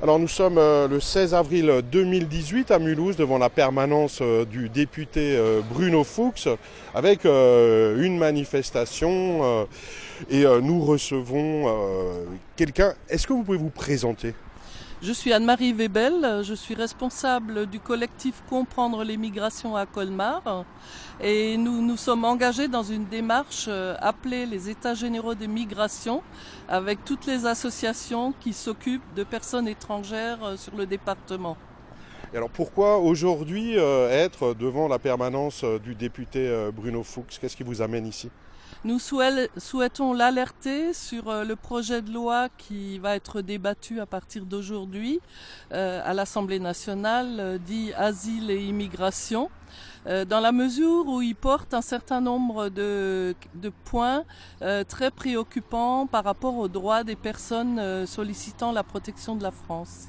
Alors nous sommes euh, le 16 avril 2018 à Mulhouse devant la permanence euh, du député euh, Bruno Fuchs avec une manifestation et nous recevons quelqu'un. Est-ce que vous pouvez vous présenter? Je suis Anne-Marie Webel, je suis responsable du collectif Comprendre les migrations à Colmar. Et nous nous sommes engagés dans une démarche euh, appelée les États généraux des migrations avec toutes les associations qui s'occupent de personnes étrangères euh, sur le département. Et alors pourquoi aujourd'hui euh, être devant la permanence du député Bruno Fuchs? Qu'est-ce qui vous amène ici? Nous souhaitons l'alerter sur euh, le projet de loi qui va être débattu à partir d'aujourd'hui euh, à l'Assemblée nationale, euh, dit Asile et immigration, dans la mesure où il porte un certain nombre de, de points très préoccupants par rapport aux droits des personnes sollicitant la protection de la France.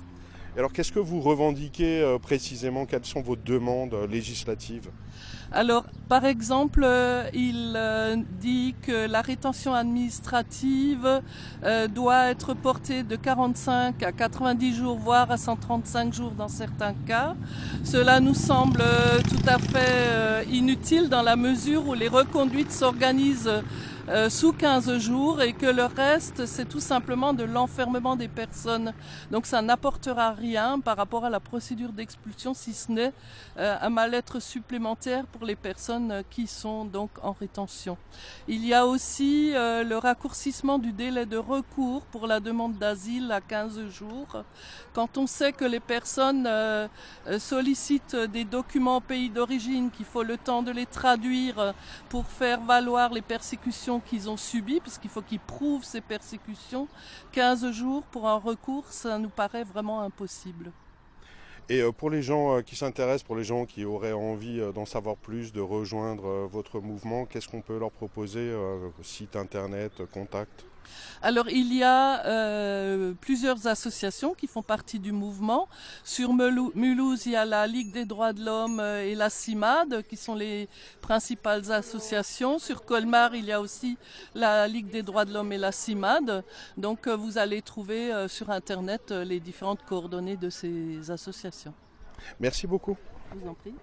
Alors qu'est-ce que vous revendiquez euh, précisément? Quelles sont vos demandes euh, législatives? Alors par exemple, euh, il dit que la rétention administrative doit être portée de 45 à 90 jours, voire à 135 jours dans certains cas. Cela nous semble tout à fait inutile dans la mesure où les reconduites s'organisent euh, sous 15 jours et que le reste, c'est tout simplement de l'enfermement des personnes. Donc ça n'apportera rien par rapport à la procédure d'expulsion, si ce n'est euh, un mal-être supplémentaire pour les personnes qui sont donc en rétention. Il y a aussi euh, le raccourcissement du délai de recours pour la demande d'asile à 15 jours. Quand on sait que les personnes sollicitent des documents au pays d'origine, qu'il faut le temps de les traduire pour faire valoir les persécutions qu'ils ont subi, puisqu'il faut qu'ils prouvent ces persécutions. 15 jours pour un recours, ça nous paraît vraiment impossible. Et euh, pour les gens euh, qui s'intéressent, pour les gens qui auraient envie euh, d'en savoir plus, de rejoindre votre mouvement, qu'est-ce qu'on peut leur proposer Site internet, contact? Alors il y a euh, plusieurs associations qui font partie du mouvement. Sur Mulhouse, il y a la Ligue des droits de l'homme euh, et la CIMAD qui sont les principales associations. Sur Colmar, il y a aussi la Ligue des droits de l'homme et la CIMAD. Donc euh, vous allez trouver sur Internet les différentes coordonnées de ces associations. Merci beaucoup. Je vous en prie.